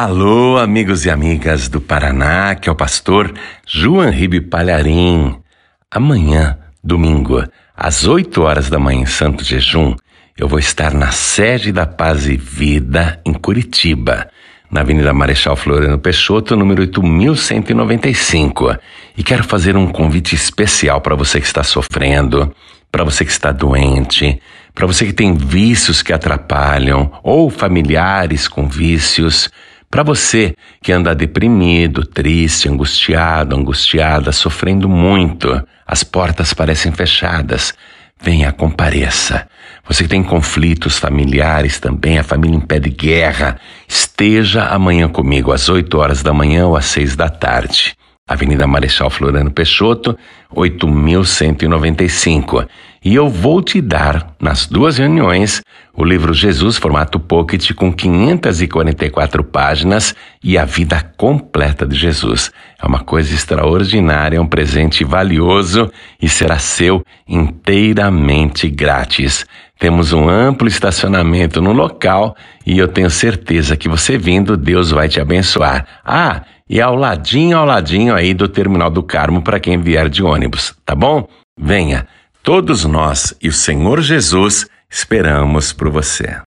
Alô, amigos e amigas do Paraná, que é o pastor João Ribe Palharim. Amanhã, domingo, às 8 horas da manhã em Santo Jejum, eu vou estar na sede da Paz e Vida, em Curitiba, na Avenida Marechal Floriano Peixoto, número 8195. E quero fazer um convite especial para você que está sofrendo, para você que está doente, para você que tem vícios que atrapalham ou familiares com vícios. Para você que anda deprimido, triste, angustiado, angustiada, sofrendo muito, as portas parecem fechadas. Venha, compareça. Você que tem conflitos familiares também, a família em pé de guerra, esteja amanhã comigo às 8 horas da manhã ou às 6 da tarde. Avenida Marechal Floriano Peixoto, 8195. E eu vou te dar, nas duas reuniões, o livro Jesus Formato Pocket com 544 páginas e a vida completa de Jesus. É uma coisa extraordinária, é um presente valioso e será seu inteiramente grátis. Temos um amplo estacionamento no local e eu tenho certeza que você vindo, Deus vai te abençoar. Ah, e ao ladinho, ao ladinho aí do Terminal do Carmo para quem vier de ônibus, tá bom? Venha, todos nós e o Senhor Jesus esperamos por você.